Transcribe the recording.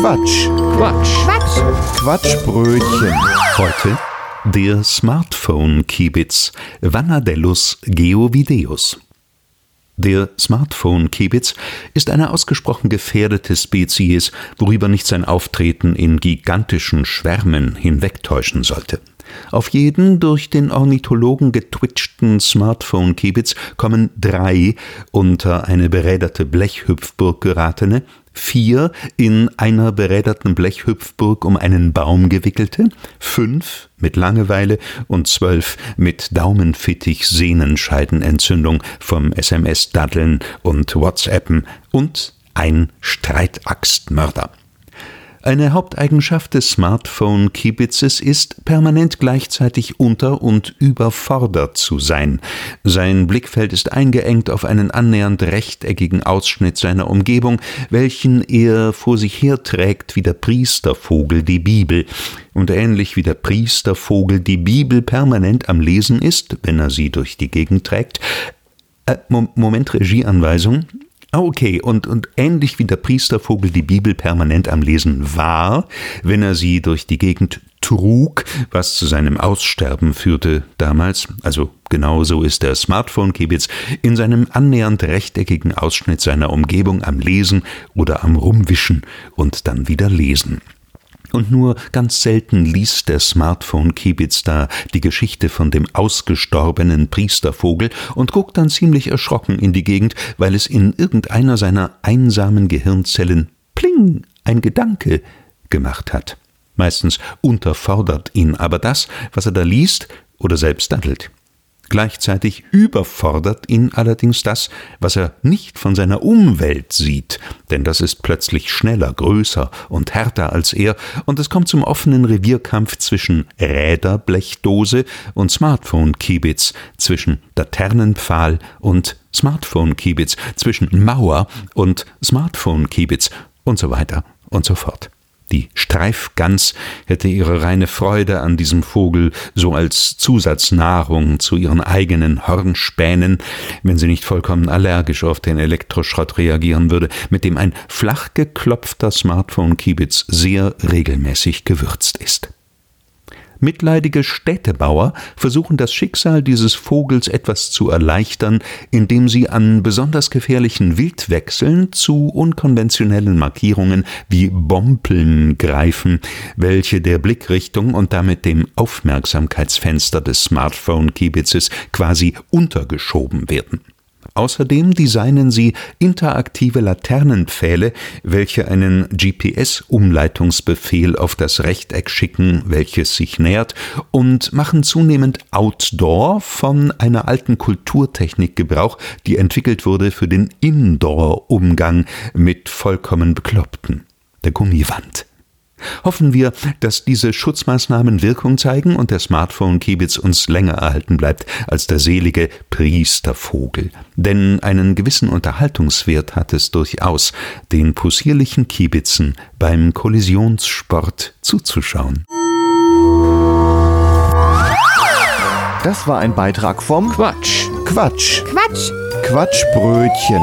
Quatsch. Quatsch. Quatsch. Quatschbrötchen. Heute der Smartphone-Kiebitz Vanadellus geovideus. Der Smartphone-Kiebitz ist eine ausgesprochen gefährdete Spezies, worüber nicht sein Auftreten in gigantischen Schwärmen hinwegtäuschen sollte. Auf jeden durch den Ornithologen getwitchten Smartphone-Kiebitz kommen drei unter eine beräderte Blechhüpfburg geratene, vier in einer beräderten Blechhüpfburg um einen Baum gewickelte, fünf mit Langeweile und zwölf mit Daumenfittich Sehnenscheidenentzündung vom SMS-Daddeln und WhatsAppen und ein Streitaxtmörder. Eine Haupteigenschaft des Smartphone-Kiebitzes ist, permanent gleichzeitig unter- und überfordert zu sein. Sein Blickfeld ist eingeengt auf einen annähernd rechteckigen Ausschnitt seiner Umgebung, welchen er vor sich herträgt wie der Priestervogel die Bibel. Und ähnlich wie der Priestervogel die Bibel permanent am Lesen ist, wenn er sie durch die Gegend trägt, äh, Moment, Regieanweisung. Ah, okay, und, und ähnlich wie der Priestervogel die Bibel permanent am Lesen war, wenn er sie durch die Gegend trug, was zu seinem Aussterben führte damals, also genauso ist der Smartphone-Kibitz in seinem annähernd rechteckigen Ausschnitt seiner Umgebung am Lesen oder am Rumwischen und dann wieder lesen. Und nur ganz selten liest der Smartphone-Kiebitz da die Geschichte von dem ausgestorbenen Priestervogel und guckt dann ziemlich erschrocken in die Gegend, weil es in irgendeiner seiner einsamen Gehirnzellen pling ein Gedanke gemacht hat. Meistens unterfordert ihn aber das, was er da liest oder selbst daddelt. Gleichzeitig überfordert ihn allerdings das, was er nicht von seiner Umwelt sieht, denn das ist plötzlich schneller, größer und härter als er, und es kommt zum offenen Revierkampf zwischen Räderblechdose und Smartphone-Kiebitz, zwischen Laternenpfahl und Smartphone-Kiebitz, zwischen Mauer und Smartphone-Kiebitz und so weiter und so fort. Die Streifgans hätte ihre reine Freude an diesem Vogel so als Zusatznahrung zu ihren eigenen Hornspänen, wenn sie nicht vollkommen allergisch auf den Elektroschrott reagieren würde, mit dem ein flach geklopfter Smartphone-Kiebitz sehr regelmäßig gewürzt ist. Mitleidige Städtebauer versuchen das Schicksal dieses Vogels etwas zu erleichtern, indem sie an besonders gefährlichen Wildwechseln zu unkonventionellen Markierungen wie Bompeln greifen, welche der Blickrichtung und damit dem Aufmerksamkeitsfenster des Smartphone-Kiebitzes quasi untergeschoben werden Außerdem designen sie interaktive Laternenpfähle, welche einen GPS-Umleitungsbefehl auf das Rechteck schicken, welches sich nähert, und machen zunehmend Outdoor von einer alten Kulturtechnik Gebrauch, die entwickelt wurde für den Indoor-Umgang mit vollkommen Bekloppten, der Gummiwand. Hoffen wir, dass diese Schutzmaßnahmen Wirkung zeigen und der Smartphone-Kiebitz uns länger erhalten bleibt als der selige Priestervogel. Denn einen gewissen Unterhaltungswert hat es durchaus, den possierlichen Kiebitzen beim Kollisionssport zuzuschauen. Das war ein Beitrag vom Quatsch. Quatsch. Quatsch. Quatschbrötchen.